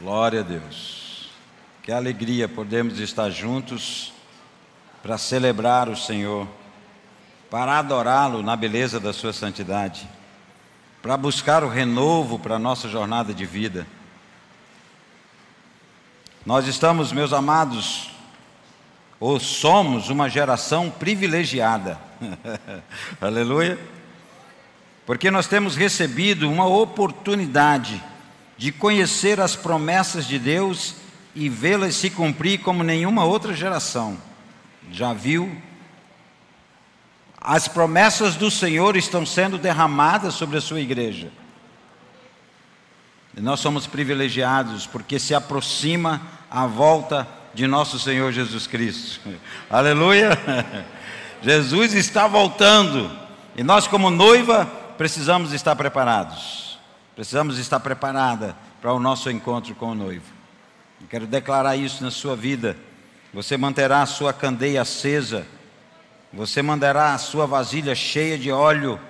Glória a Deus. Que alegria podemos estar juntos para celebrar o Senhor, para adorá-lo na beleza da sua santidade, para buscar o renovo para a nossa jornada de vida. Nós estamos, meus amados, ou somos uma geração privilegiada. Aleluia. Porque nós temos recebido uma oportunidade de conhecer as promessas de Deus e vê-las se cumprir como nenhuma outra geração já viu. As promessas do Senhor estão sendo derramadas sobre a sua igreja. E nós somos privilegiados porque se aproxima a volta de nosso Senhor Jesus Cristo. Aleluia! Jesus está voltando e nós, como noiva, precisamos estar preparados. Precisamos estar preparada para o nosso encontro com o noivo. Quero declarar isso na sua vida. Você manterá a sua candeia acesa, você mandará a sua vasilha cheia de óleo,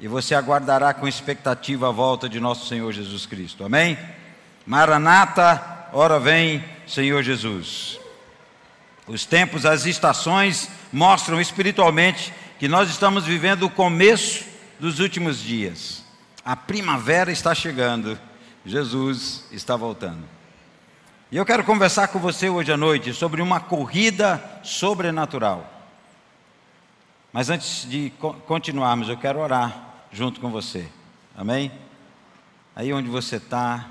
e você aguardará com expectativa a volta de nosso Senhor Jesus Cristo. Amém? Maranata, ora vem, Senhor Jesus. Os tempos, as estações mostram espiritualmente que nós estamos vivendo o começo dos últimos dias. A primavera está chegando, Jesus está voltando. E eu quero conversar com você hoje à noite sobre uma corrida sobrenatural. Mas antes de continuarmos, eu quero orar junto com você. Amém? Aí onde você está,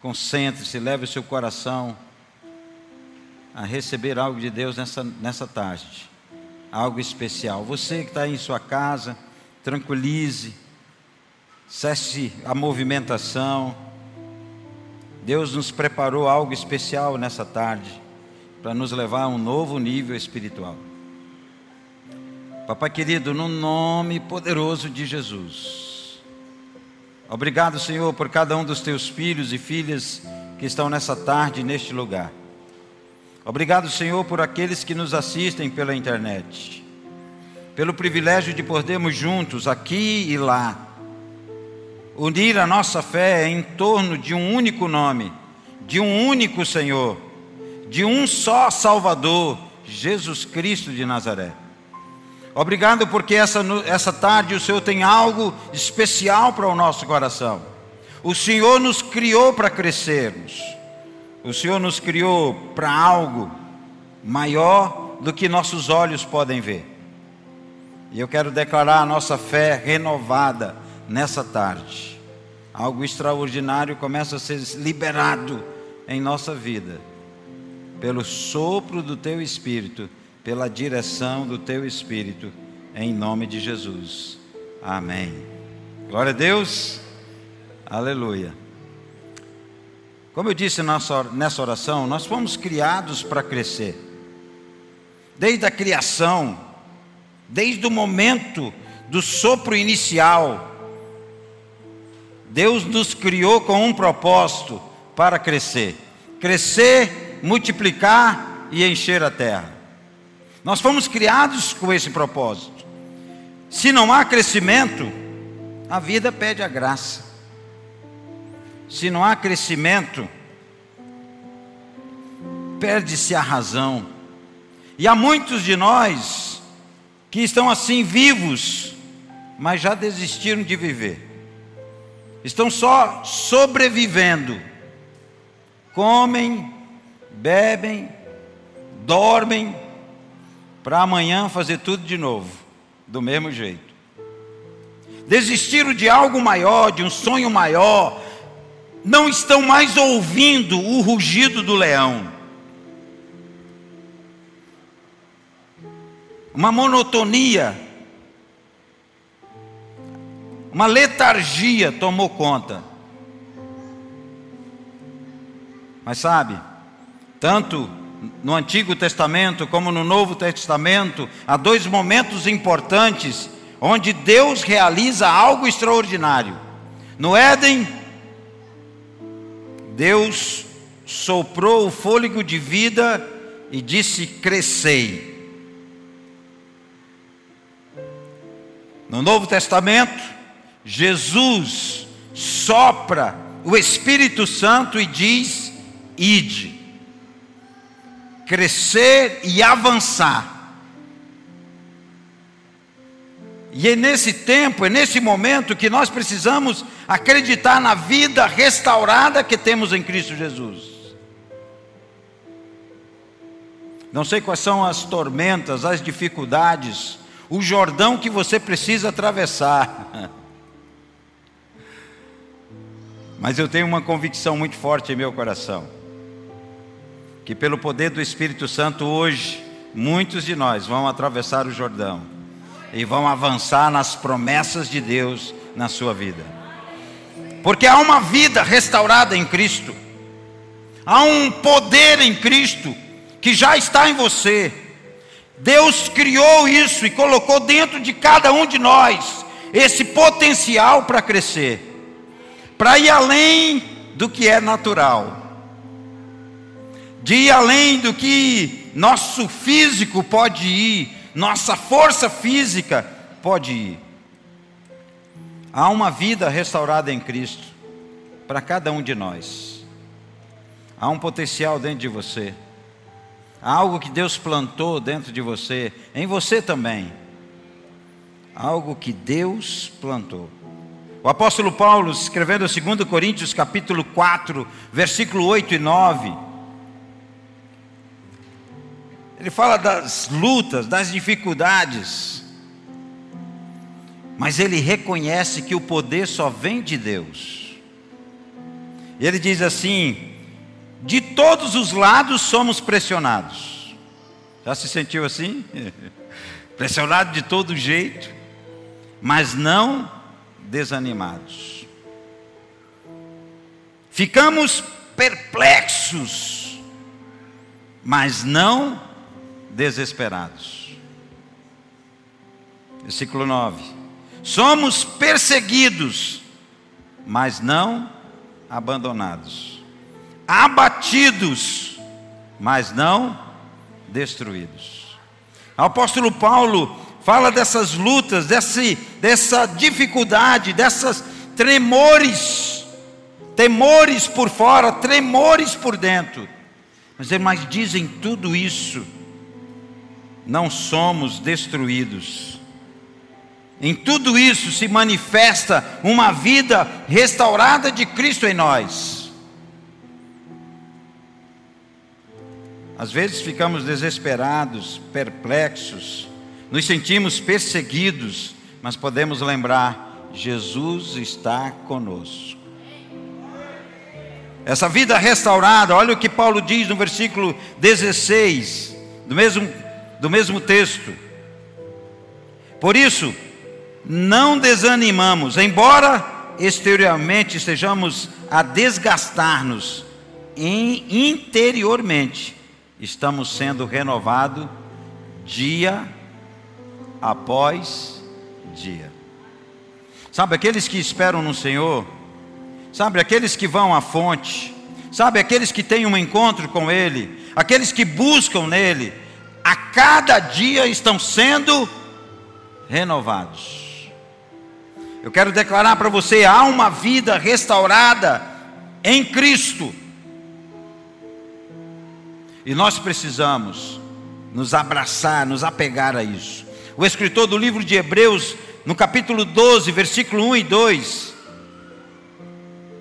concentre-se, leve o seu coração a receber algo de Deus nessa, nessa tarde. Algo especial. Você que está aí em sua casa, tranquilize cesse a movimentação. Deus nos preparou algo especial nessa tarde para nos levar a um novo nível espiritual. Papai querido, no nome poderoso de Jesus. Obrigado, Senhor, por cada um dos teus filhos e filhas que estão nessa tarde neste lugar. Obrigado, Senhor, por aqueles que nos assistem pela internet. Pelo privilégio de podermos juntos aqui e lá unir a nossa fé em torno de um único nome, de um único Senhor, de um só Salvador, Jesus Cristo de Nazaré. Obrigado porque essa, essa tarde o Senhor tem algo especial para o nosso coração. O Senhor nos criou para crescermos. O Senhor nos criou para algo maior do que nossos olhos podem ver. E eu quero declarar a nossa fé renovada nessa tarde. Algo extraordinário começa a ser liberado em nossa vida, pelo sopro do Teu Espírito, pela direção do Teu Espírito, em nome de Jesus. Amém. Glória a Deus. Aleluia. Como eu disse nessa oração, nós fomos criados para crescer. Desde a criação, desde o momento do sopro inicial, Deus nos criou com um propósito para crescer: crescer, multiplicar e encher a terra. Nós fomos criados com esse propósito. Se não há crescimento, a vida pede a graça. Se não há crescimento, perde-se a razão. E há muitos de nós que estão assim vivos, mas já desistiram de viver estão só sobrevivendo. Comem, bebem, dormem, para amanhã fazer tudo de novo, do mesmo jeito. Desistiram de algo maior, de um sonho maior, não estão mais ouvindo o rugido do leão. Uma monotonia uma letargia tomou conta. Mas sabe, tanto no Antigo Testamento como no Novo Testamento, há dois momentos importantes onde Deus realiza algo extraordinário. No Éden, Deus soprou o fôlego de vida e disse: crescei. No Novo Testamento, Jesus sopra o Espírito Santo e diz: ide, crescer e avançar. E é nesse tempo, é nesse momento que nós precisamos acreditar na vida restaurada que temos em Cristo Jesus. Não sei quais são as tormentas, as dificuldades, o Jordão que você precisa atravessar. Mas eu tenho uma convicção muito forte em meu coração: que pelo poder do Espírito Santo, hoje, muitos de nós vão atravessar o Jordão e vão avançar nas promessas de Deus na sua vida. Porque há uma vida restaurada em Cristo, há um poder em Cristo que já está em você. Deus criou isso e colocou dentro de cada um de nós esse potencial para crescer, para ir além do que é natural, de ir além do que nosso físico pode ir, nossa força física pode ir. Há uma vida restaurada em Cristo para cada um de nós. Há um potencial dentro de você. Há algo que Deus plantou dentro de você, em você também. Algo que Deus plantou. O apóstolo Paulo, escrevendo 2 Coríntios capítulo 4, versículo 8 e 9, ele fala das lutas, das dificuldades, mas ele reconhece que o poder só vem de Deus. Ele diz assim: de todos os lados somos pressionados. Já se sentiu assim? Pressionado de todo jeito, mas não desanimados. Ficamos perplexos, mas não desesperados. Versículo 9: Somos perseguidos, mas não abandonados abatidos, mas não destruídos. O apóstolo Paulo fala dessas lutas, desse, dessa dificuldade, dessas tremores, temores por fora, tremores por dentro. Mas mais dizem tudo isso, não somos destruídos. Em tudo isso se manifesta uma vida restaurada de Cristo em nós. Às vezes ficamos desesperados, perplexos, nos sentimos perseguidos, mas podemos lembrar: Jesus está conosco. Essa vida restaurada, olha o que Paulo diz no versículo 16, do mesmo, do mesmo texto. Por isso, não desanimamos, embora exteriormente estejamos a desgastar-nos, interiormente estamos sendo renovados dia após dia. Sabe, aqueles que esperam no Senhor, sabe, aqueles que vão à fonte, sabe, aqueles que têm um encontro com Ele, aqueles que buscam nele, a cada dia estão sendo renovados. Eu quero declarar para você: há uma vida restaurada em Cristo. E nós precisamos nos abraçar, nos apegar a isso. O escritor do livro de Hebreus, no capítulo 12, versículo 1 e 2,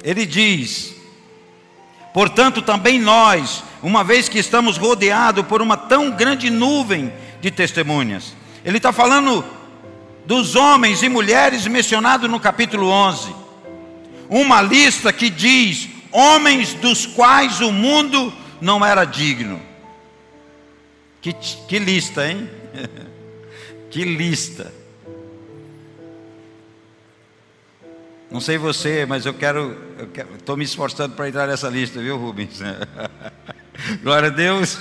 ele diz: Portanto, também nós, uma vez que estamos rodeados por uma tão grande nuvem de testemunhas, ele está falando dos homens e mulheres mencionados no capítulo 11, uma lista que diz: homens dos quais o mundo não era digno. Que, que lista, hein? que lista. Não sei você, mas eu quero, estou me esforçando para entrar nessa lista, viu, Rubens? Glória a Deus.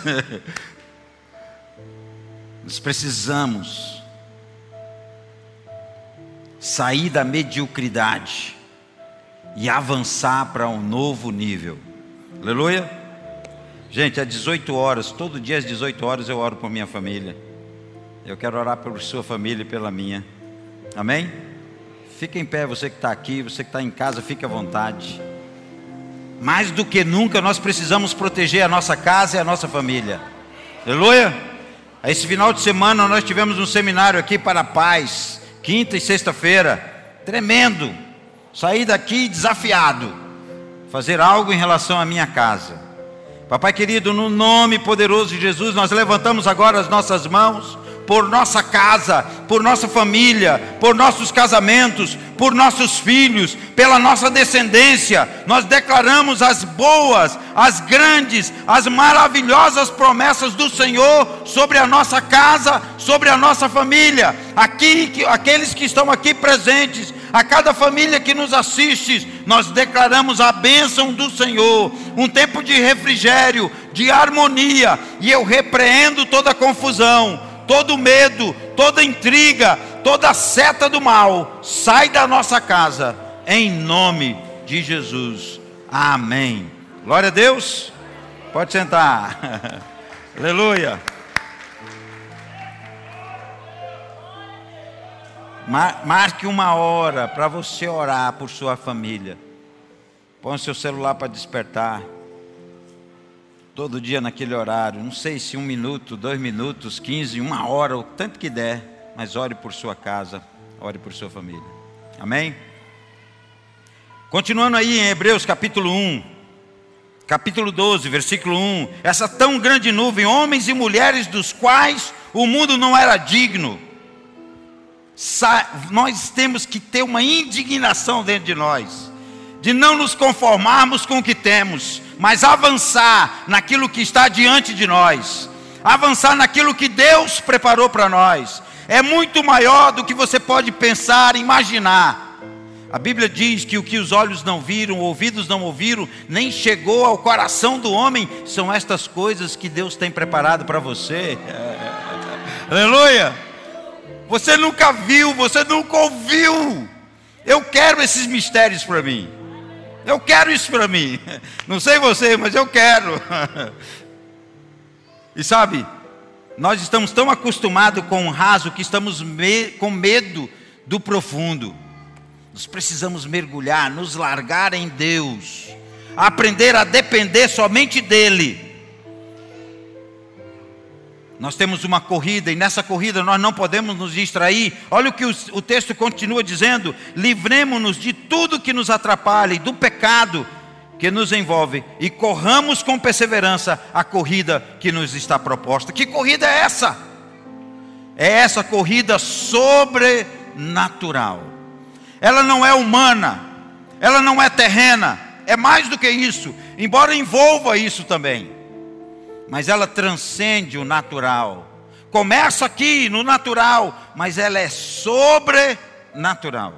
Nós precisamos sair da mediocridade e avançar para um novo nível. Aleluia. Gente, às 18 horas, todo dia às 18 horas eu oro por minha família. Eu quero orar por sua família e pela minha. Amém? Fica em pé, você que está aqui, você que está em casa, fique à vontade. Mais do que nunca, nós precisamos proteger a nossa casa e a nossa família. Aleluia! Esse final de semana nós tivemos um seminário aqui para a paz, quinta e sexta-feira, tremendo. Saí daqui desafiado, fazer algo em relação à minha casa. Papai querido, no nome poderoso de Jesus, nós levantamos agora as nossas mãos por nossa casa, por nossa família, por nossos casamentos, por nossos filhos, pela nossa descendência. Nós declaramos as boas, as grandes, as maravilhosas promessas do Senhor sobre a nossa casa, sobre a nossa família. Aqui, aqueles que estão aqui presentes, a cada família que nos assiste, nós declaramos a bênção do Senhor, um tempo de refrigério, de harmonia, e eu repreendo toda confusão todo medo, toda intriga, toda seta do mal, sai da nossa casa, em nome de Jesus. Amém. Glória a Deus. Pode sentar. Aleluia. Marque uma hora para você orar por sua família. Põe seu celular para despertar todo dia naquele horário. Não sei se um minuto, dois minutos, quinze, uma hora, o tanto que der, mas ore por sua casa, ore por sua família. Amém? Continuando aí em Hebreus capítulo 1, capítulo 12, versículo 1. Essa tão grande nuvem, homens e mulheres dos quais o mundo não era digno. Nós temos que ter uma indignação dentro de nós, de não nos conformarmos com o que temos, mas avançar naquilo que está diante de nós, avançar naquilo que Deus preparou para nós, é muito maior do que você pode pensar, imaginar. A Bíblia diz que o que os olhos não viram, ouvidos não ouviram, nem chegou ao coração do homem, são estas coisas que Deus tem preparado para você. Aleluia! Você nunca viu, você nunca ouviu. Eu quero esses mistérios para mim. Eu quero isso para mim. Não sei você, mas eu quero. E sabe, nós estamos tão acostumados com o raso que estamos me com medo do profundo. Nós precisamos mergulhar, nos largar em Deus, aprender a depender somente dEle nós temos uma corrida e nessa corrida nós não podemos nos distrair. Olha o que o, texto continua dizendo: livremos-nos de tudo que nos atrapalha e do pecado que nos envolve e corramos com perseverança a corrida que nos está proposta. Que corrida é essa? É essa corrida sobrenatural. Ela não é humana, ela não é terrena, é mais do que isso, embora envolva isso também mas ela transcende o natural. Começa aqui no natural, mas ela é sobrenatural.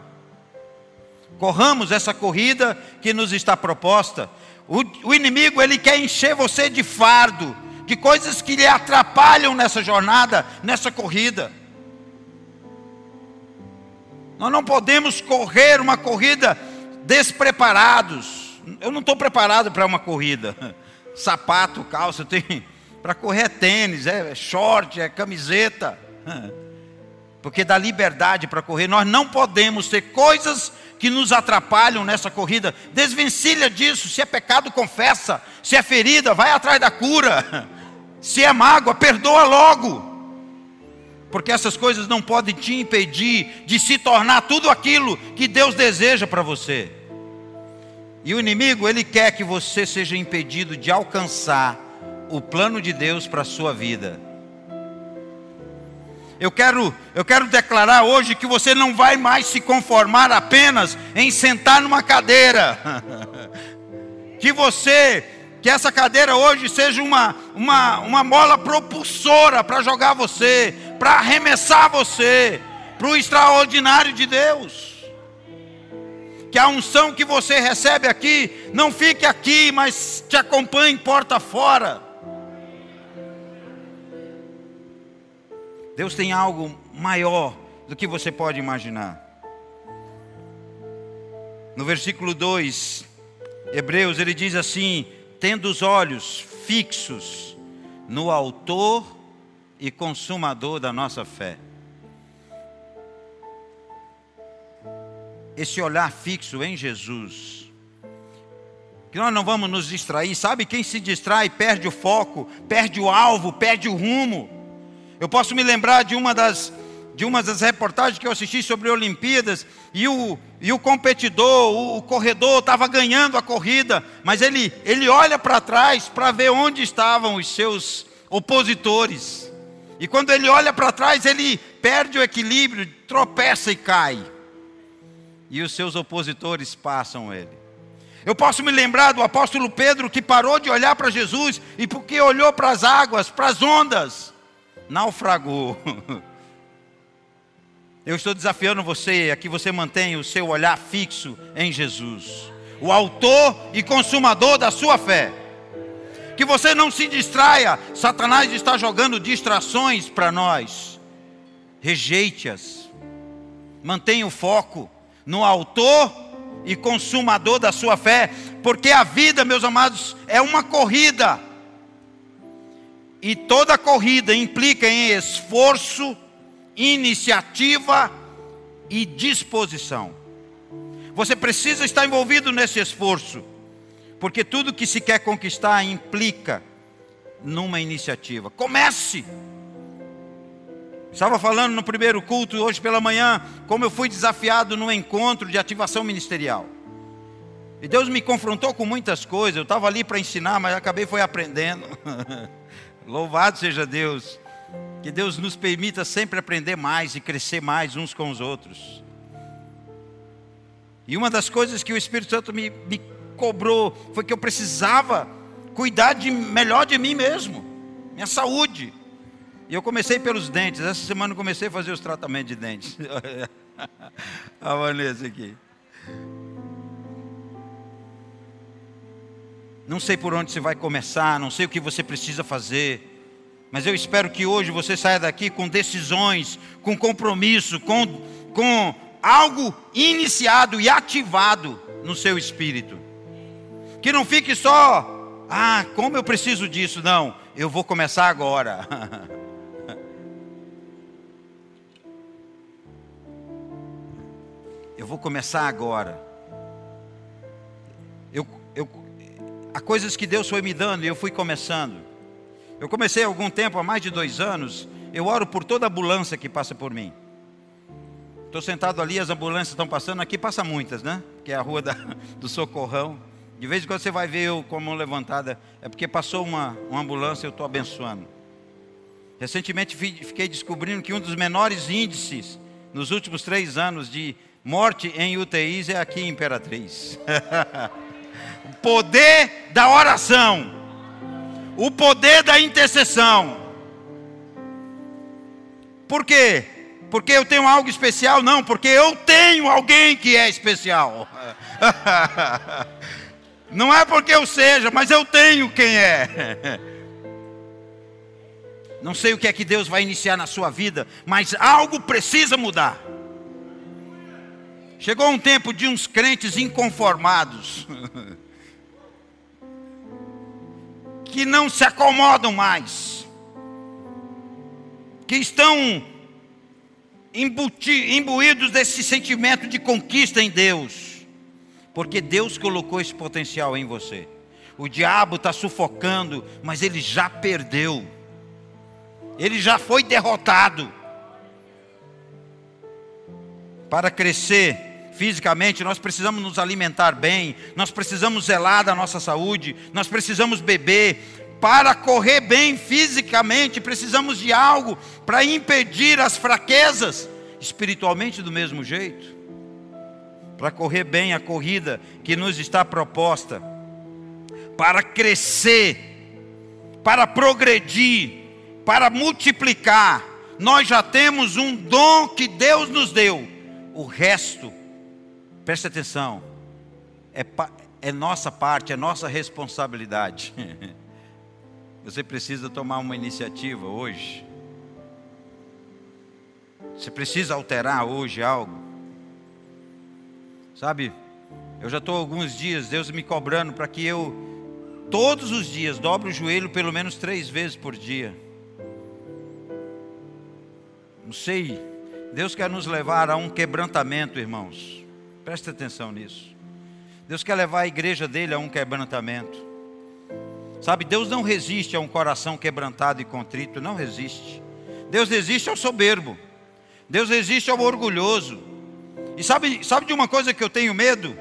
Corramos essa corrida que nos está proposta. O, o inimigo ele quer encher você de fardo, de coisas que lhe atrapalham nessa jornada, nessa corrida. Nós não podemos correr uma corrida despreparados. Eu não estou preparado para uma corrida sapato, calça, tem para correr é tênis, é short, é camiseta. Porque dá liberdade para correr. Nós não podemos ter coisas que nos atrapalham nessa corrida. Desvencilha disso. Se é pecado, confessa. Se é ferida, vai atrás da cura. Se é mágoa, perdoa logo. Porque essas coisas não podem te impedir de se tornar tudo aquilo que Deus deseja para você. E o inimigo, ele quer que você seja impedido de alcançar o plano de Deus para a sua vida. Eu quero, eu quero declarar hoje que você não vai mais se conformar apenas em sentar numa cadeira. que você, que essa cadeira hoje seja uma, uma, uma mola propulsora para jogar você, para arremessar você para o extraordinário de Deus que a unção que você recebe aqui não fique aqui, mas te acompanhe porta fora. Deus tem algo maior do que você pode imaginar. No versículo 2, Hebreus, ele diz assim: tendo os olhos fixos no Autor e Consumador da nossa fé. Esse olhar fixo em Jesus, que nós não vamos nos distrair. Sabe quem se distrai perde o foco, perde o alvo, perde o rumo. Eu posso me lembrar de uma das de uma das reportagens que eu assisti sobre Olimpíadas, e o, e o competidor, o, o corredor, estava ganhando a corrida, mas ele, ele olha para trás para ver onde estavam os seus opositores. E quando ele olha para trás, ele perde o equilíbrio, tropeça e cai. E os seus opositores passam ele. Eu posso me lembrar do apóstolo Pedro que parou de olhar para Jesus e porque olhou para as águas, para as ondas, naufragou. Eu estou desafiando você a que você mantenha o seu olhar fixo em Jesus, o autor e consumador da sua fé. Que você não se distraia, Satanás está jogando distrações para nós. Rejeite-as. Mantenha o foco no autor e consumador da sua fé, porque a vida, meus amados, é uma corrida. E toda corrida implica em esforço iniciativa e disposição. Você precisa estar envolvido nesse esforço, porque tudo que se quer conquistar implica numa iniciativa. Comece. Estava falando no primeiro culto hoje pela manhã, como eu fui desafiado no encontro de ativação ministerial. E Deus me confrontou com muitas coisas. Eu estava ali para ensinar, mas acabei foi aprendendo. Louvado seja Deus. Que Deus nos permita sempre aprender mais e crescer mais uns com os outros. E uma das coisas que o Espírito Santo me, me cobrou foi que eu precisava cuidar de, melhor de mim mesmo, minha saúde. E eu comecei pelos dentes. Essa semana eu comecei a fazer os tratamentos de dentes. a Vanessa aqui. Não sei por onde você vai começar, não sei o que você precisa fazer. Mas eu espero que hoje você saia daqui com decisões, com compromisso, com, com algo iniciado e ativado no seu espírito. Que não fique só, ah, como eu preciso disso. Não, eu vou começar agora. eu vou começar agora. Eu, eu, há coisas que Deus foi me dando e eu fui começando. Eu comecei há algum tempo, há mais de dois anos, eu oro por toda ambulância que passa por mim. Estou sentado ali, as ambulâncias estão passando, aqui passa muitas, né? Que é a rua da, do Socorrão. De vez em quando você vai ver eu com a mão levantada, é porque passou uma, uma ambulância, eu estou abençoando. Recentemente fiquei descobrindo que um dos menores índices nos últimos três anos de morte em UTIs é aqui Imperatriz. o poder da oração o poder da intercessão. Por quê? Porque eu tenho algo especial? Não, porque eu tenho alguém que é especial. Não é porque eu seja, mas eu tenho quem é. Não sei o que é que Deus vai iniciar na sua vida, mas algo precisa mudar. Chegou um tempo de uns crentes inconformados. que não se acomodam mais, que estão imbuídos desse sentimento de conquista em Deus, porque Deus colocou esse potencial em você. O diabo está sufocando, mas ele já perdeu, ele já foi derrotado. Para crescer, fisicamente, nós precisamos nos alimentar bem, nós precisamos zelar da nossa saúde, nós precisamos beber. Para correr bem fisicamente, precisamos de algo para impedir as fraquezas, espiritualmente do mesmo jeito. Para correr bem a corrida que nos está proposta, para crescer, para progredir, para multiplicar, nós já temos um dom que Deus nos deu, o resto Preste atenção, é, é nossa parte, é nossa responsabilidade. Você precisa tomar uma iniciativa hoje. Você precisa alterar hoje algo. Sabe, eu já estou alguns dias, Deus me cobrando para que eu, todos os dias, dobre o joelho pelo menos três vezes por dia. Não sei, Deus quer nos levar a um quebrantamento, irmãos. Preste atenção nisso. Deus quer levar a igreja dele a um quebrantamento. Sabe, Deus não resiste a um coração quebrantado e contrito, não resiste. Deus resiste ao soberbo. Deus resiste ao orgulhoso. E sabe, sabe de uma coisa que eu tenho medo?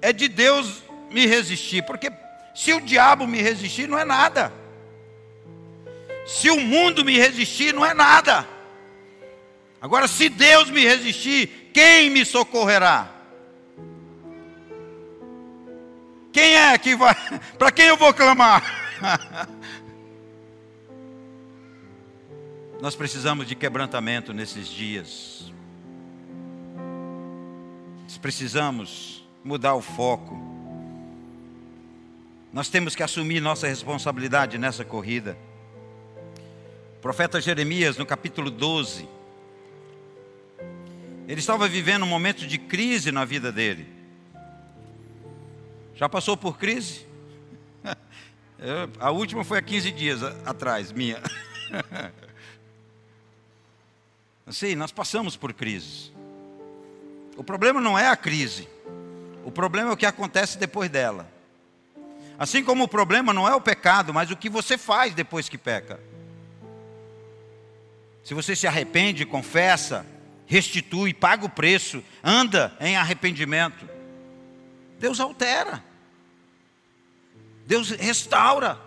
É de Deus me resistir, porque se o diabo me resistir, não é nada. Se o mundo me resistir, não é nada. Agora, se Deus me resistir, quem me socorrerá? Quem é que vai? Para quem eu vou clamar? Nós precisamos de quebrantamento nesses dias. Nós precisamos mudar o foco. Nós temos que assumir nossa responsabilidade nessa corrida. O profeta Jeremias, no capítulo 12, ele estava vivendo um momento de crise na vida dele. Já passou por crise? Eu, a última foi há 15 dias atrás, minha. Sim, nós passamos por crises. O problema não é a crise. O problema é o que acontece depois dela. Assim como o problema não é o pecado, mas o que você faz depois que peca. Se você se arrepende, confessa, restitui, paga o preço, anda em arrependimento, Deus altera. Deus restaura.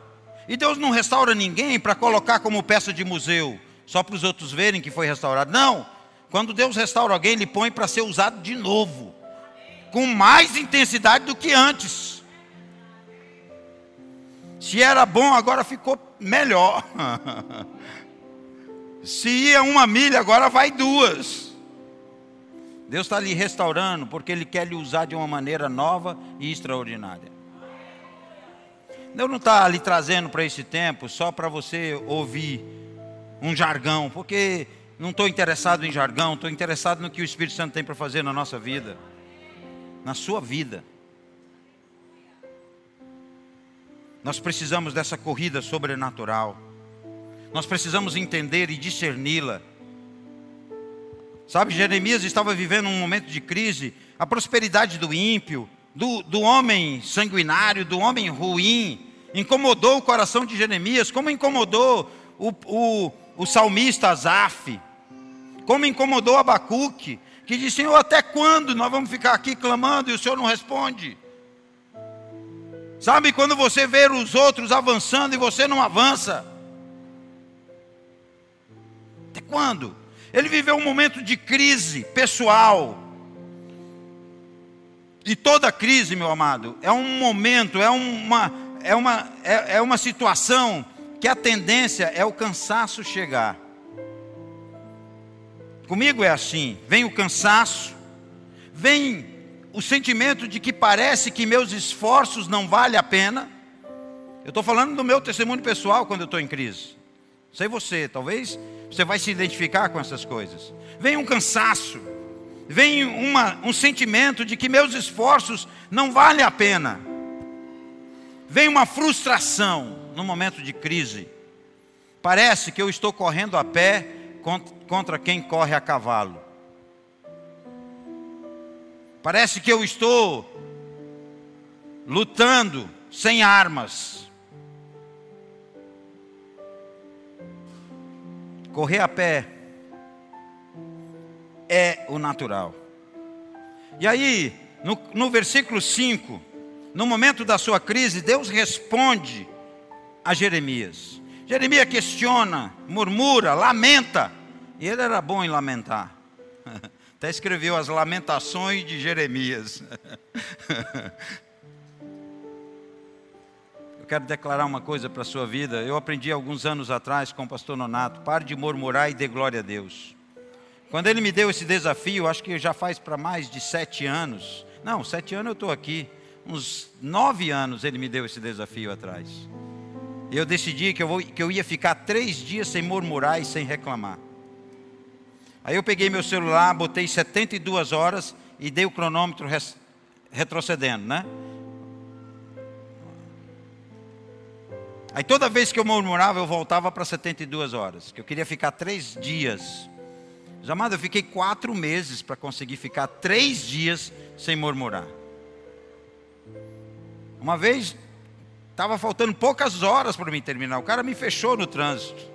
E Deus não restaura ninguém para colocar como peça de museu, só para os outros verem que foi restaurado. Não. Quando Deus restaura alguém, Ele põe para ser usado de novo, com mais intensidade do que antes. Se era bom, agora ficou melhor. Se ia uma milha, agora vai duas. Deus está lhe restaurando porque Ele quer lhe usar de uma maneira nova e extraordinária. Deus não está lhe trazendo para esse tempo só para você ouvir um jargão, porque não estou interessado em jargão, estou interessado no que o Espírito Santo tem para fazer na nossa vida, na sua vida. Nós precisamos dessa corrida sobrenatural. Nós precisamos entender e discerni-la. Sabe, Jeremias estava vivendo um momento de crise, a prosperidade do ímpio, do, do homem sanguinário, do homem ruim, incomodou o coração de Jeremias, como incomodou o, o, o salmista Asaf, como incomodou Abacuque, que disse: Senhor, até quando nós vamos ficar aqui clamando e o Senhor não responde? Sabe quando você vê os outros avançando e você não avança? Até quando? Ele viveu um momento de crise pessoal. E toda crise, meu amado, é um momento, é uma, é uma, é, é uma situação que a tendência é o cansaço chegar. Comigo é assim: vem o cansaço, vem o sentimento de que parece que meus esforços não valem a pena. Eu estou falando do meu testemunho pessoal quando eu estou em crise. Sei você, talvez você vai se identificar com essas coisas. Vem um cansaço, vem uma, um sentimento de que meus esforços não valem a pena. Vem uma frustração no momento de crise. Parece que eu estou correndo a pé contra quem corre a cavalo. Parece que eu estou lutando sem armas. Correr a pé é o natural. E aí, no, no versículo 5, no momento da sua crise, Deus responde a Jeremias. Jeremias questiona, murmura, lamenta. E ele era bom em lamentar. Até escreveu as lamentações de Jeremias. Quero declarar uma coisa para a sua vida. Eu aprendi alguns anos atrás com o pastor Nonato: pare de murmurar e dê glória a Deus. Quando ele me deu esse desafio, acho que já faz para mais de sete anos. Não, sete anos eu estou aqui. Uns nove anos ele me deu esse desafio atrás. Eu decidi que eu, vou, que eu ia ficar três dias sem murmurar e sem reclamar. Aí eu peguei meu celular, botei 72 horas e dei o cronômetro res, retrocedendo, né? Aí toda vez que eu murmurava, eu voltava para 72 horas, que eu queria ficar três dias. Jamais eu fiquei quatro meses para conseguir ficar três dias sem murmurar. Uma vez, estava faltando poucas horas para mim terminar, o cara me fechou no trânsito.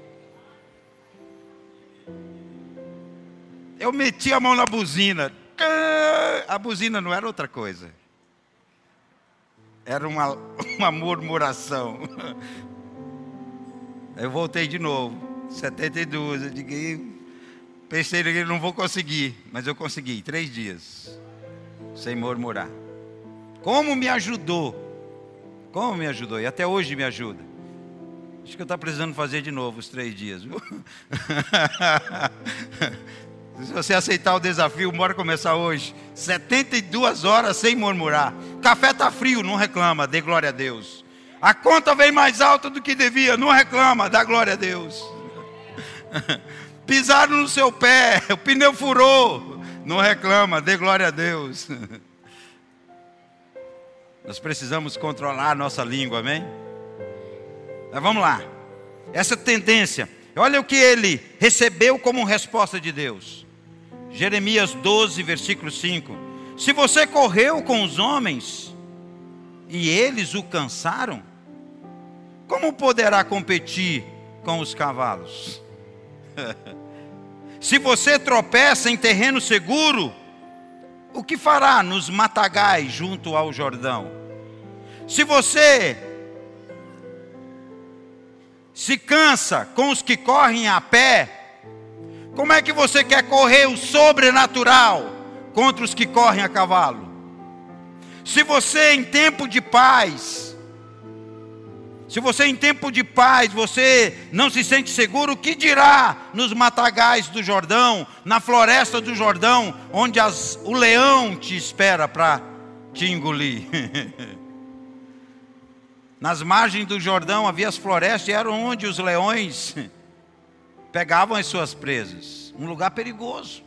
Eu meti a mão na buzina. A buzina não era outra coisa. Era uma, uma murmuração. Eu voltei de novo. 72. Eu digo, pensei que não vou conseguir, mas eu consegui. Três dias. Sem murmurar. Como me ajudou. Como me ajudou. E até hoje me ajuda. Acho que eu estou precisando fazer de novo os três dias. Se você aceitar o desafio, bora começar hoje. 72 horas sem murmurar. Café está frio, não reclama, dê glória a Deus. A conta vem mais alta do que devia, não reclama, dá glória a Deus. Pisaram no seu pé, o pneu furou, não reclama, dê glória a Deus. Nós precisamos controlar a nossa língua, amém? Mas vamos lá. Essa tendência, olha o que ele recebeu como resposta de Deus. Jeremias 12, versículo 5. Se você correu com os homens e eles o cansaram, como poderá competir com os cavalos? Se você tropeça em terreno seguro, o que fará nos matagais junto ao Jordão? Se você se cansa com os que correm a pé, como é que você quer correr o sobrenatural contra os que correm a cavalo? Se você em tempo de paz, se você em tempo de paz, você não se sente seguro, o que dirá nos matagais do Jordão, na floresta do Jordão, onde as, o leão te espera para te engolir? Nas margens do Jordão havia as florestas e eram onde os leões pegavam as suas presas. Um lugar perigoso.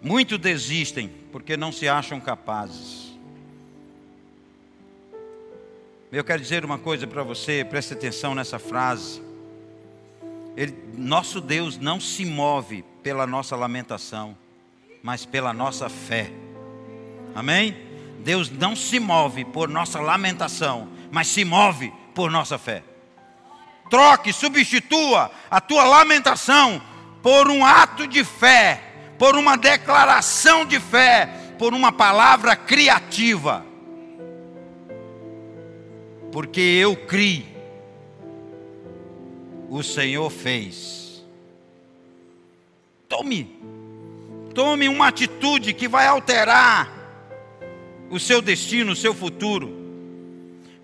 Muitos desistem porque não se acham capazes. Eu quero dizer uma coisa para você, preste atenção nessa frase. Ele, nosso Deus não se move pela nossa lamentação, mas pela nossa fé. Amém? Deus não se move por nossa lamentação, mas se move por nossa fé. Troque, substitua a tua lamentação por um ato de fé, por uma declaração de fé, por uma palavra criativa. Porque eu criei, o Senhor fez. Tome, tome uma atitude que vai alterar o seu destino, o seu futuro.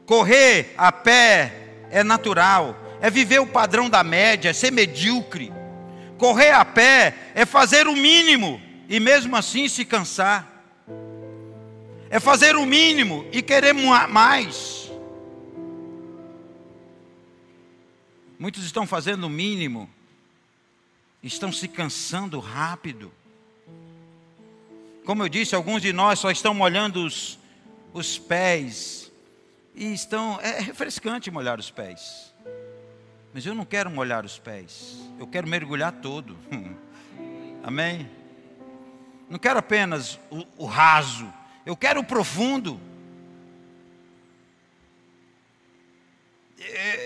Correr a pé é natural, é viver o padrão da média, é ser medíocre. Correr a pé é fazer o mínimo e mesmo assim se cansar. É fazer o mínimo e querer mais. Muitos estão fazendo o mínimo, estão se cansando rápido. Como eu disse, alguns de nós só estão molhando os, os pés e estão. É refrescante molhar os pés. Mas eu não quero molhar os pés. Eu quero mergulhar todo. Amém? Não quero apenas o, o raso. Eu quero o profundo.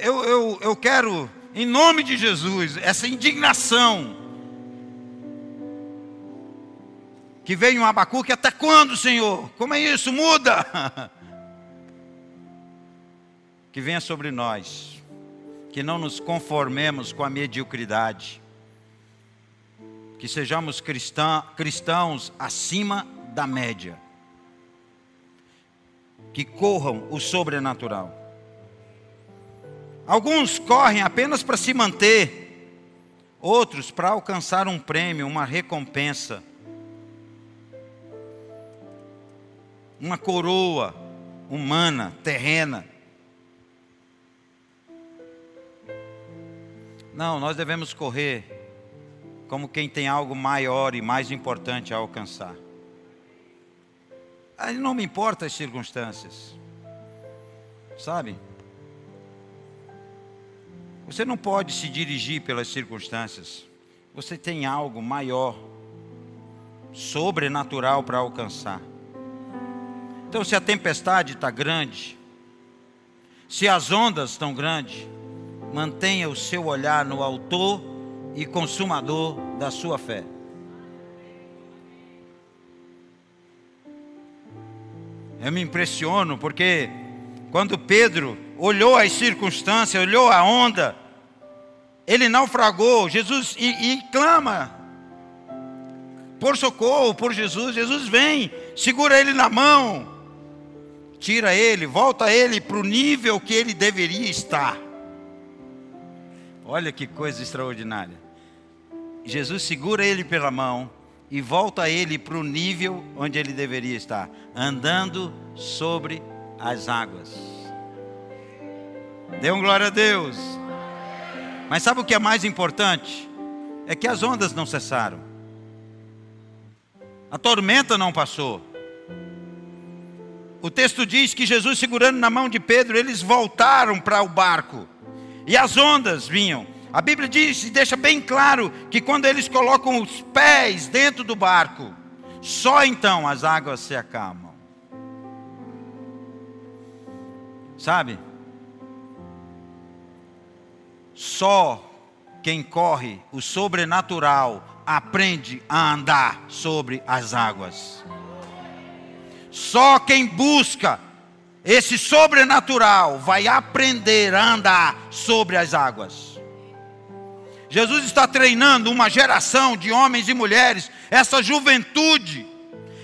Eu, eu, eu quero, em nome de Jesus, essa indignação. Que veio um abacuque, até quando, Senhor? Como é isso? Muda! que venha sobre nós, que não nos conformemos com a mediocridade, que sejamos cristã, cristãos acima da média, que corram o sobrenatural. Alguns correm apenas para se manter, outros para alcançar um prêmio, uma recompensa, uma coroa humana, terrena. Não, nós devemos correr como quem tem algo maior e mais importante a alcançar. Aí não me importa as circunstâncias. Sabe? Você não pode se dirigir pelas circunstâncias. Você tem algo maior sobrenatural para alcançar. Então, se a tempestade está grande, se as ondas estão grandes, mantenha o seu olhar no Autor e Consumador da sua fé. Eu me impressiono porque quando Pedro olhou as circunstâncias, olhou a onda, ele naufragou. Jesus e, e clama por socorro, por Jesus. Jesus vem, segura ele na mão, tira ele, volta ele para o nível que ele deveria estar. Olha que coisa extraordinária. Jesus segura ele pela mão e volta ele para o nível onde ele deveria estar, andando sobre as águas. Dê um glória a Deus. Mas sabe o que é mais importante? É que as ondas não cessaram. A tormenta não passou. O texto diz que Jesus, segurando na mão de Pedro, eles voltaram para o barco. E as ondas vinham. A Bíblia diz e deixa bem claro que quando eles colocam os pés dentro do barco, só então as águas se acalmam. Sabe? Só quem corre o sobrenatural aprende a andar sobre as águas. Só quem busca esse sobrenatural vai aprender a andar sobre as águas. Jesus está treinando uma geração de homens e mulheres, essa juventude,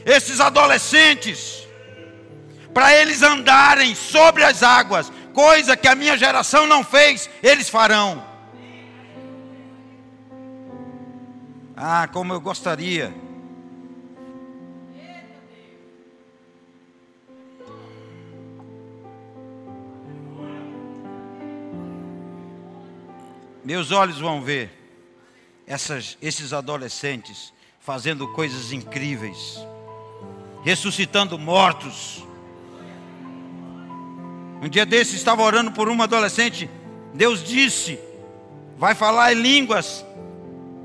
esses adolescentes, para eles andarem sobre as águas, coisa que a minha geração não fez, eles farão. Ah, como eu gostaria. Meus olhos vão ver essas, esses adolescentes fazendo coisas incríveis, ressuscitando mortos. Um dia desse estava orando por uma adolescente. Deus disse: vai falar em línguas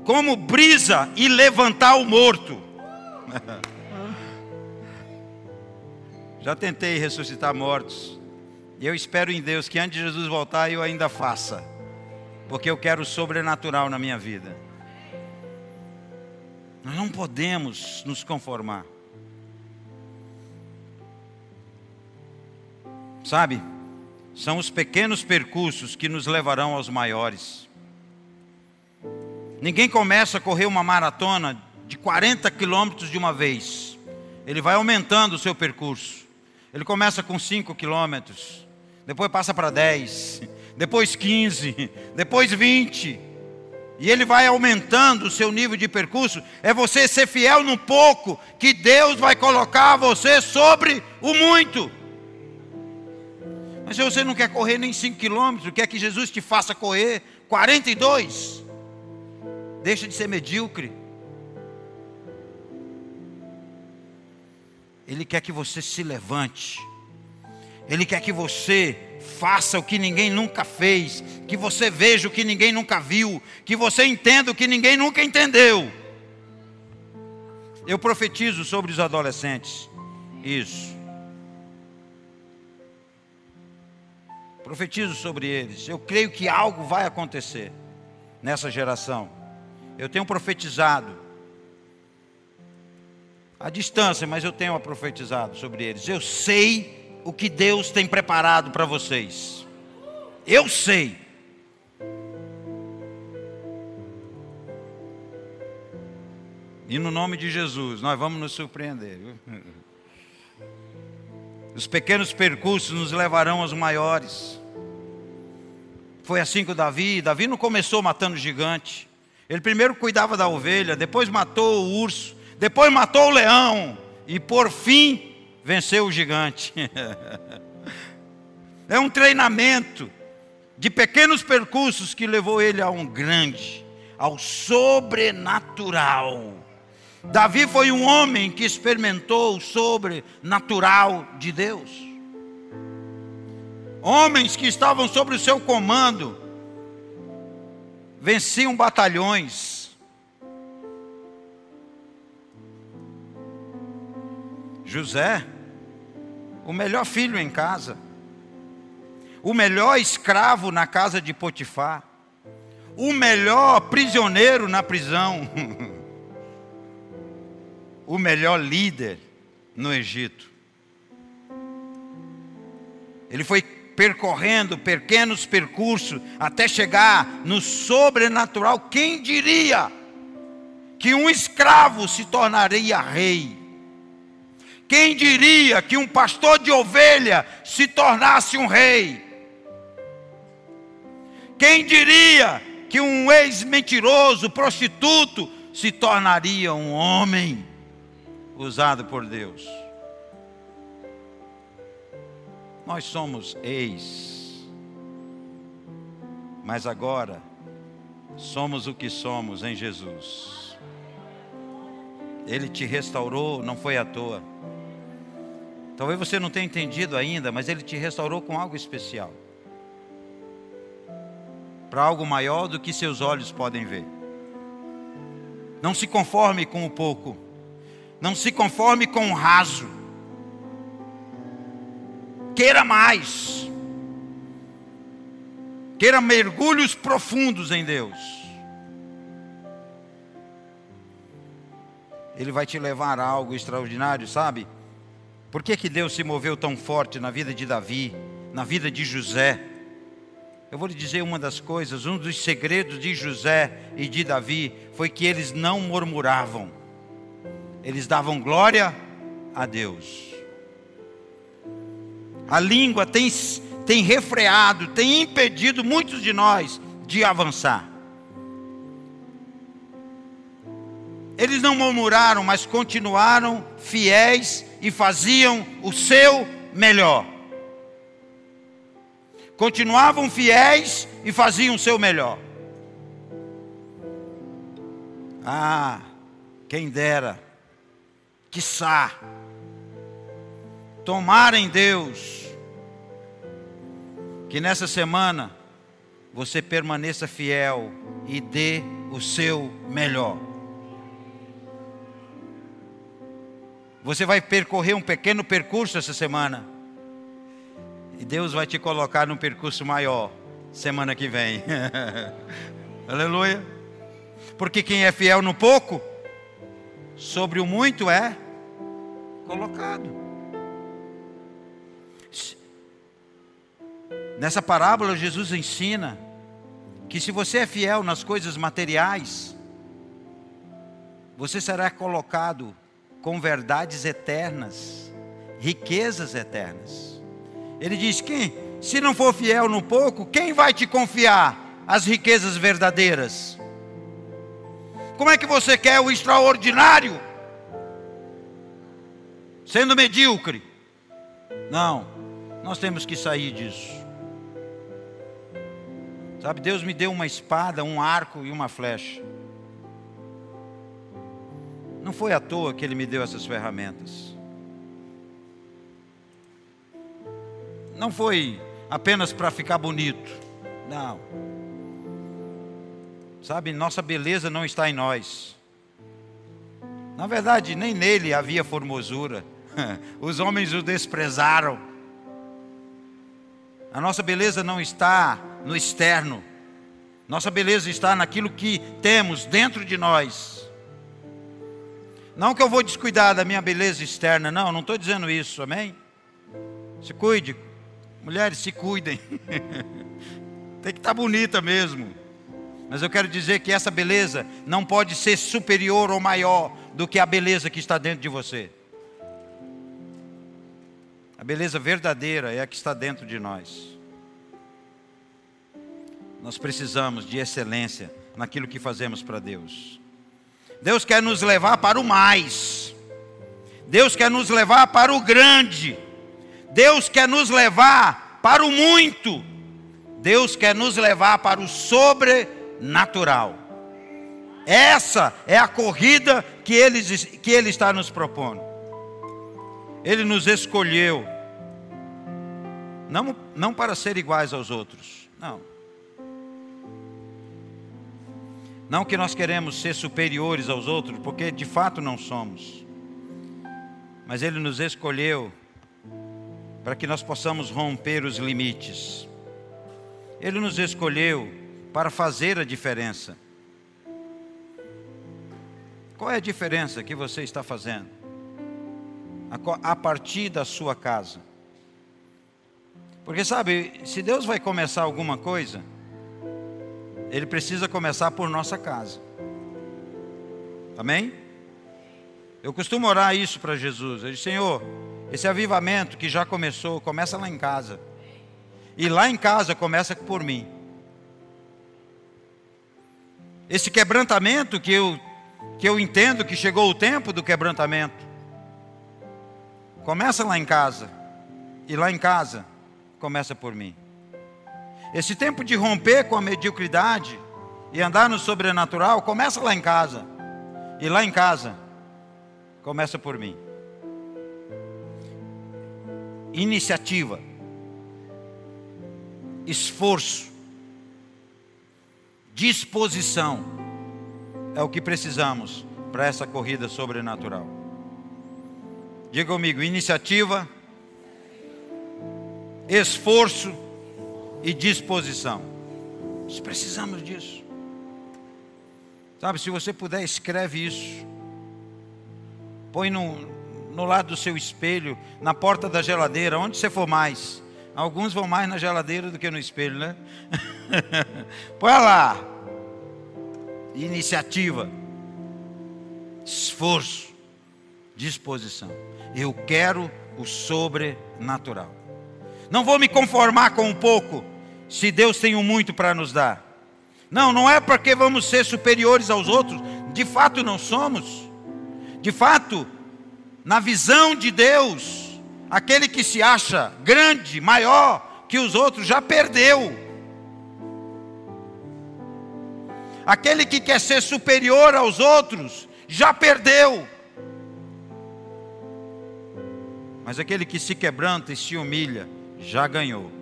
como brisa e levantar o morto. Já tentei ressuscitar mortos. E eu espero em Deus que antes de Jesus voltar eu ainda faça. Porque eu quero o sobrenatural na minha vida. Nós não podemos nos conformar. Sabe? São os pequenos percursos que nos levarão aos maiores. Ninguém começa a correr uma maratona de 40 quilômetros de uma vez. Ele vai aumentando o seu percurso. Ele começa com 5 quilômetros, depois passa para 10, depois 15, depois 20. E ele vai aumentando o seu nível de percurso. É você ser fiel no pouco, que Deus vai colocar você sobre o muito. Mas se você não quer correr nem 5 quilômetros, quer que Jesus te faça correr 42. Deixa de ser medíocre. Ele quer que você se levante. Ele quer que você faça o que ninguém nunca fez, que você veja o que ninguém nunca viu, que você entenda o que ninguém nunca entendeu. Eu profetizo sobre os adolescentes. Isso. Profetizo sobre eles. Eu creio que algo vai acontecer nessa geração. Eu tenho profetizado. À distância, mas eu tenho profetizado sobre eles. Eu sei o que Deus tem preparado para vocês. Eu sei. E no nome de Jesus, nós vamos nos surpreender. Os pequenos percursos nos levarão aos maiores. Foi assim com Davi. Davi não começou matando gigante. Ele primeiro cuidava da ovelha, depois matou o urso, depois matou o leão e por fim venceu o gigante. é um treinamento de pequenos percursos que levou ele a um grande, ao sobrenatural. Davi foi um homem que experimentou o sobrenatural de Deus. Homens que estavam sob o seu comando venciam batalhões. José, o melhor filho em casa, o melhor escravo na casa de Potifar, o melhor prisioneiro na prisão, o melhor líder no Egito. Ele foi percorrendo pequenos percursos até chegar no sobrenatural. Quem diria que um escravo se tornaria rei? Quem diria que um pastor de ovelha se tornasse um rei? Quem diria que um ex-mentiroso, prostituto, se tornaria um homem usado por Deus? Nós somos ex, mas agora somos o que somos em Jesus. Ele te restaurou, não foi à toa. Talvez você não tenha entendido ainda, mas Ele te restaurou com algo especial para algo maior do que seus olhos podem ver. Não se conforme com o pouco, não se conforme com o raso queira mais, queira mergulhos profundos em Deus. Ele vai te levar a algo extraordinário, sabe? Por que, que Deus se moveu tão forte na vida de Davi, na vida de José? Eu vou lhe dizer uma das coisas, um dos segredos de José e de Davi foi que eles não murmuravam, eles davam glória a Deus. A língua tem, tem refreado, tem impedido muitos de nós de avançar. Eles não murmuraram, mas continuaram fiéis e faziam o seu melhor. Continuavam fiéis e faziam o seu melhor. Ah, quem dera, quiçá, tomar em Deus que nessa semana você permaneça fiel e dê o seu melhor. Você vai percorrer um pequeno percurso essa semana. E Deus vai te colocar num percurso maior semana que vem. Aleluia. Porque quem é fiel no pouco, sobre o muito é colocado. Nessa parábola, Jesus ensina que se você é fiel nas coisas materiais, você será colocado com verdades eternas, riquezas eternas. Ele diz: quem, se não for fiel no pouco, quem vai te confiar as riquezas verdadeiras? Como é que você quer o extraordinário? Sendo medíocre? Não, nós temos que sair disso. Sabe, Deus me deu uma espada, um arco e uma flecha. Não foi à toa que Ele me deu essas ferramentas. Não foi apenas para ficar bonito. Não. Sabe, nossa beleza não está em nós. Na verdade, nem nele havia formosura. Os homens o desprezaram. A nossa beleza não está no externo. Nossa beleza está naquilo que temos dentro de nós. Não que eu vou descuidar da minha beleza externa, não, não estou dizendo isso, amém? Se cuide, mulheres se cuidem. Tem que estar tá bonita mesmo. Mas eu quero dizer que essa beleza não pode ser superior ou maior do que a beleza que está dentro de você. A beleza verdadeira é a que está dentro de nós. Nós precisamos de excelência naquilo que fazemos para Deus. Deus quer nos levar para o mais. Deus quer nos levar para o grande. Deus quer nos levar para o muito. Deus quer nos levar para o sobrenatural. Essa é a corrida que ele, que ele está nos propondo. Ele nos escolheu, não, não para ser iguais aos outros, não. Não que nós queremos ser superiores aos outros, porque de fato não somos. mas Ele nos escolheu para que nós possamos romper os limites. Ele nos escolheu para fazer a diferença. Qual é a diferença que você está fazendo? A partir da sua casa. Porque sabe, se Deus vai começar alguma coisa, Ele precisa começar por nossa casa. Amém? Eu costumo orar isso para Jesus. Eu digo, Senhor, esse avivamento que já começou, começa lá em casa. E lá em casa começa por mim. Esse quebrantamento que eu, que eu entendo que chegou o tempo do quebrantamento. Começa lá em casa. E lá em casa começa por mim. Esse tempo de romper com a mediocridade e andar no sobrenatural começa lá em casa. E lá em casa começa por mim. Iniciativa, esforço, disposição é o que precisamos para essa corrida sobrenatural. Diga comigo: iniciativa, esforço e disposição. Nós precisamos disso. Sabe, se você puder, escreve isso. Põe no, no lado do seu espelho, na porta da geladeira, onde você for mais. Alguns vão mais na geladeira do que no espelho, né? Põe lá. Iniciativa, esforço, disposição. Eu quero o sobrenatural. Não vou me conformar com um pouco, se Deus tem um muito para nos dar. Não, não é porque vamos ser superiores aos outros, de fato não somos. De fato, na visão de Deus, aquele que se acha grande, maior que os outros, já perdeu. Aquele que quer ser superior aos outros, já perdeu. Mas aquele que se quebranta e se humilha, já ganhou.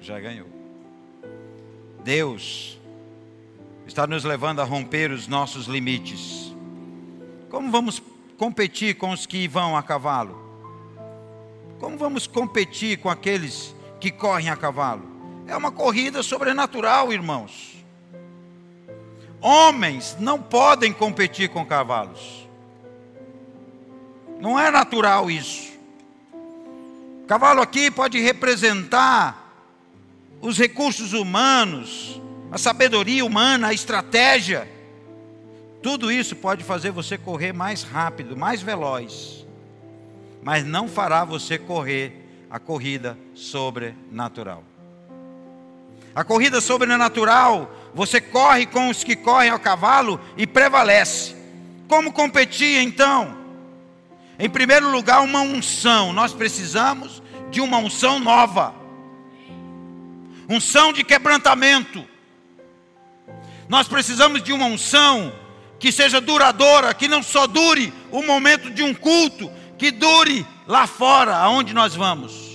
Já ganhou. Deus está nos levando a romper os nossos limites. Como vamos competir com os que vão a cavalo? Como vamos competir com aqueles que correm a cavalo? É uma corrida sobrenatural, irmãos. Homens não podem competir com cavalos. Não é natural isso. Cavalo aqui pode representar os recursos humanos, a sabedoria humana, a estratégia. Tudo isso pode fazer você correr mais rápido, mais veloz, mas não fará você correr a corrida sobrenatural. A corrida sobrenatural, você corre com os que correm ao cavalo e prevalece. Como competir então? Em primeiro lugar, uma unção. Nós precisamos de uma unção nova unção de quebrantamento. Nós precisamos de uma unção que seja duradoura, que não só dure o momento de um culto, que dure lá fora, aonde nós vamos.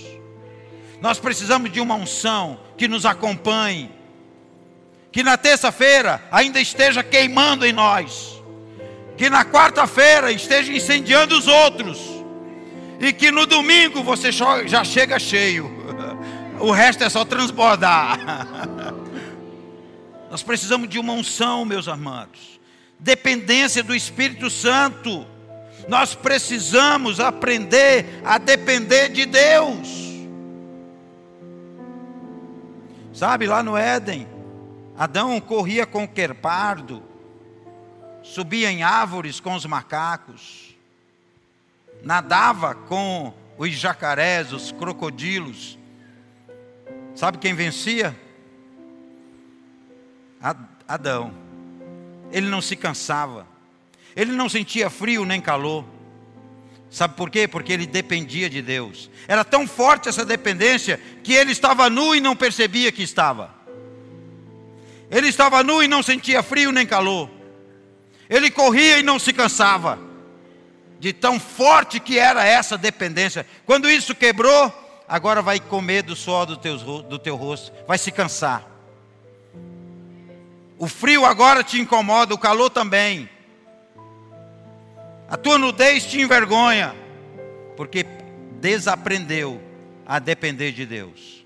Nós precisamos de uma unção que nos acompanhe, que na terça-feira ainda esteja queimando em nós, que na quarta-feira esteja incendiando os outros, e que no domingo você já chega cheio. O resto é só transbordar. Nós precisamos de uma unção, meus amados. Dependência do Espírito Santo. Nós precisamos aprender a depender de Deus. Sabe, lá no Éden, Adão corria com o querpardo, subia em árvores com os macacos, nadava com os jacarés, os crocodilos, Sabe quem vencia? Adão. Ele não se cansava. Ele não sentia frio nem calor. Sabe por quê? Porque ele dependia de Deus. Era tão forte essa dependência que ele estava nu e não percebia que estava. Ele estava nu e não sentia frio nem calor. Ele corria e não se cansava. De tão forte que era essa dependência. Quando isso quebrou, agora vai comer do suor do teu, do teu rosto, vai se cansar. O frio agora te incomoda, o calor também. A tua nudez te envergonha, porque desaprendeu a depender de Deus.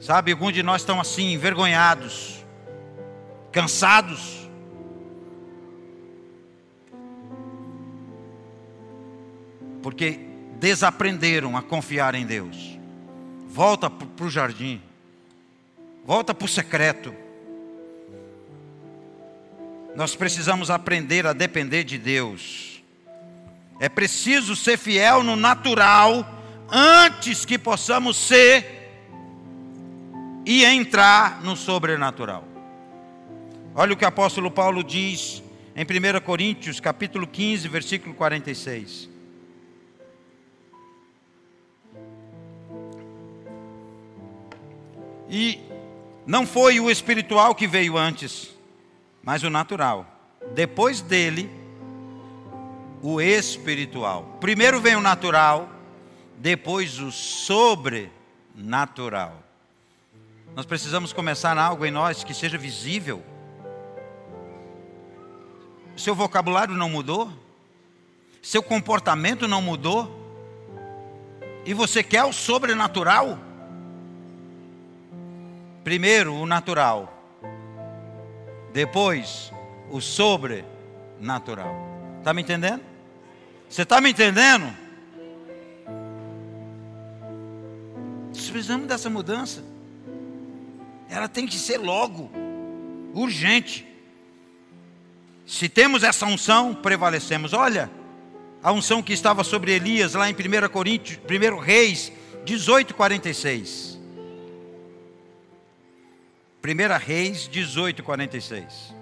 Sabe, alguns de nós estão assim, envergonhados, cansados. Porque desaprenderam a confiar em Deus. Volta para o jardim, volta para o secreto. Nós precisamos aprender a depender de Deus. É preciso ser fiel no natural antes que possamos ser e entrar no sobrenatural. Olha o que o apóstolo Paulo diz em 1 Coríntios, capítulo 15, versículo 46. E não foi o espiritual que veio antes, mas o natural. Depois dele, o espiritual. Primeiro vem o natural, depois o sobrenatural. Nós precisamos começar algo em nós que seja visível. Seu vocabulário não mudou? Seu comportamento não mudou? E você quer o sobrenatural? Primeiro o natural, depois o sobrenatural. Está me entendendo? Você está me entendendo? Precisamos dessa mudança. Ela tem que ser logo, urgente. Se temos essa unção, prevalecemos. Olha, a unção que estava sobre Elias lá em 1 Coríntios, 1 Reis 18, 46. 1 Reis 18, 46.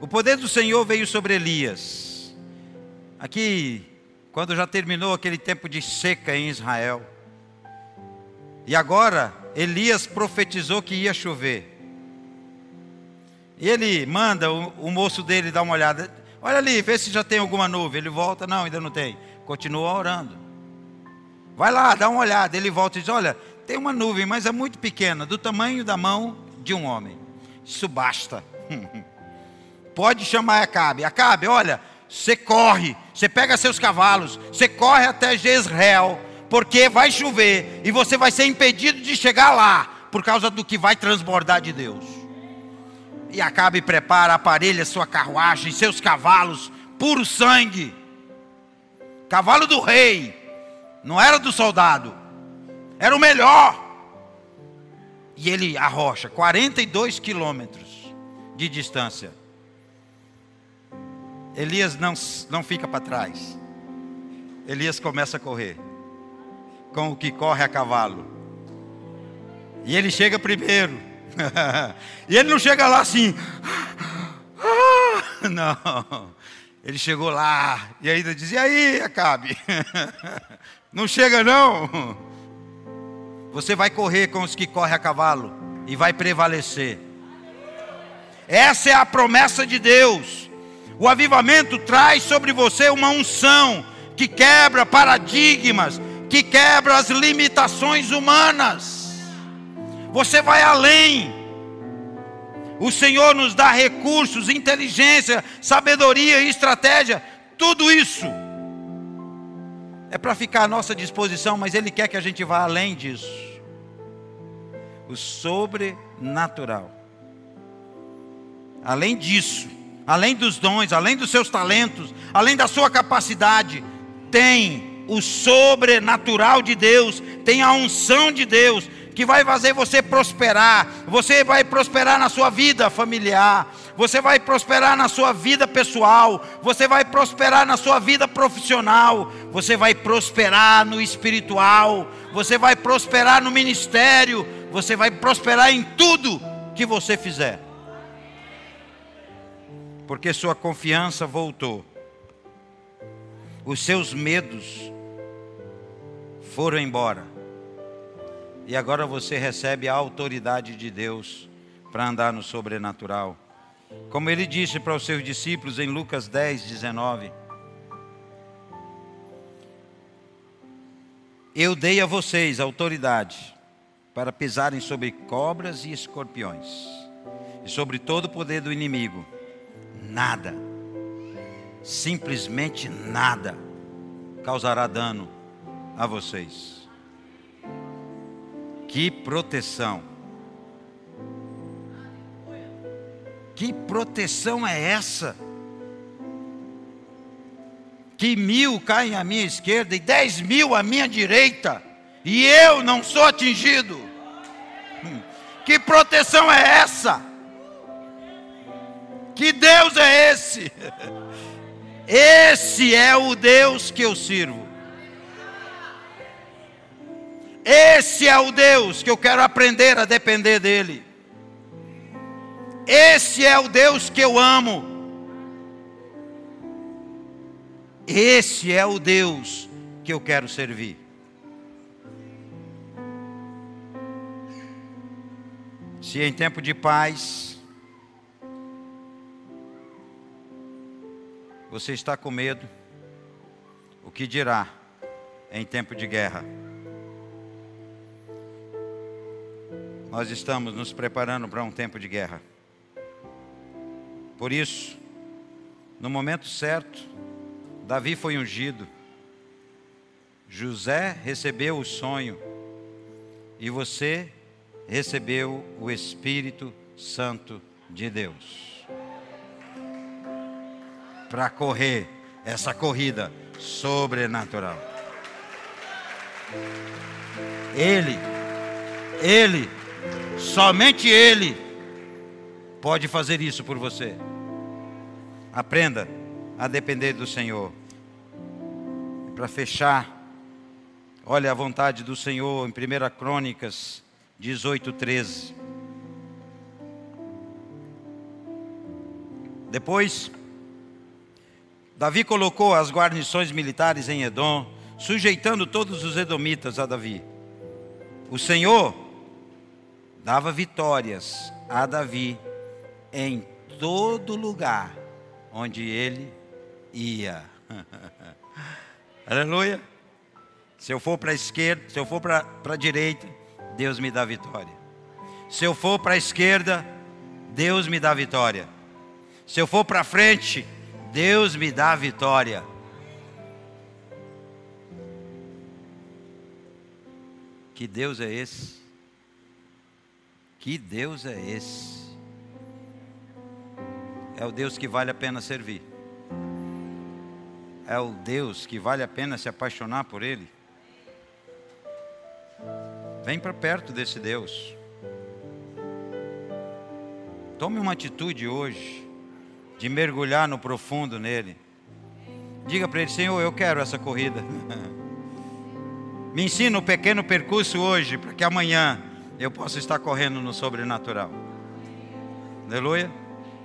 O poder do Senhor veio sobre Elias. Aqui, quando já terminou aquele tempo de seca em Israel. E agora, Elias profetizou que ia chover. E ele manda o, o moço dele dar uma olhada. Olha ali, vê se já tem alguma nuvem. Ele volta, não, ainda não tem. Continua orando. Vai lá, dá uma olhada. Ele volta e diz: Olha, tem uma nuvem, mas é muito pequena, do tamanho da mão de um homem. Isso basta. Pode chamar Acabe. Acabe, olha, você corre, você pega seus cavalos, você corre até Jezreel, porque vai chover e você vai ser impedido de chegar lá por causa do que vai transbordar de Deus. E Acabe prepara, aparelha sua carruagem, seus cavalos, puro sangue. Cavalo do rei, não era do soldado, era o melhor. E ele arrocha 42 quilômetros de distância. Elias não, não fica para trás. Elias começa a correr. Com o que corre a cavalo. E ele chega primeiro. e ele não chega lá assim. não. Ele chegou lá e ainda diz: E aí, Acabe? não chega não. Você vai correr com os que correm a cavalo e vai prevalecer. Essa é a promessa de Deus. O avivamento traz sobre você uma unção que quebra paradigmas, que quebra as limitações humanas. Você vai além. O Senhor nos dá recursos, inteligência, sabedoria e estratégia, tudo isso é para ficar à nossa disposição, mas Ele quer que a gente vá além disso. O sobrenatural. Além disso, além dos dons, além dos seus talentos, além da sua capacidade, tem o sobrenatural de Deus, tem a unção de Deus, que vai fazer você prosperar. Você vai prosperar na sua vida familiar, você vai prosperar na sua vida pessoal, você vai prosperar na sua vida profissional, você vai prosperar no espiritual, você vai prosperar no ministério, você vai prosperar em tudo que você fizer. Porque sua confiança voltou. Os seus medos foram embora. E agora você recebe a autoridade de Deus para andar no sobrenatural. Como ele disse para os seus discípulos em Lucas 10, 19: Eu dei a vocês autoridade para pisarem sobre cobras e escorpiões, e sobre todo o poder do inimigo. Nada, simplesmente nada causará dano a vocês. Que proteção! Que proteção é essa? Que mil caem à minha esquerda e dez mil à minha direita, e eu não sou atingido. Hum. Que proteção é essa? Que Deus é esse? Esse é o Deus que eu sirvo. Esse é o Deus que eu quero aprender a depender dEle. Esse é o Deus que eu amo. Esse é o Deus que eu quero servir. Se em tempo de paz você está com medo, o que dirá em tempo de guerra? Nós estamos nos preparando para um tempo de guerra. Por isso, no momento certo, Davi foi ungido, José recebeu o sonho, e você recebeu o Espírito Santo de Deus. Para correr essa corrida sobrenatural. Ele, Ele, somente Ele pode fazer isso por você. Aprenda a depender do Senhor. Para fechar, olha a vontade do Senhor em 1 Crônicas 18, 13. Depois, Davi colocou as guarnições militares em Edom, sujeitando todos os edomitas a Davi. O Senhor dava vitórias a Davi em todo lugar onde ele ia. Aleluia. Se eu for para a esquerda, se eu for para a direita, Deus me dá vitória. Se eu for para a esquerda, Deus me dá vitória. Se eu for para frente, Deus me dá vitória. Que Deus é esse? Que Deus é esse? É o Deus que vale a pena servir. É o Deus que vale a pena se apaixonar por Ele. Vem para perto desse Deus. Tome uma atitude hoje de mergulhar no profundo nele. Diga para ele, Senhor, eu quero essa corrida. Me ensina um pequeno percurso hoje, para que amanhã eu possa estar correndo no sobrenatural. Aleluia.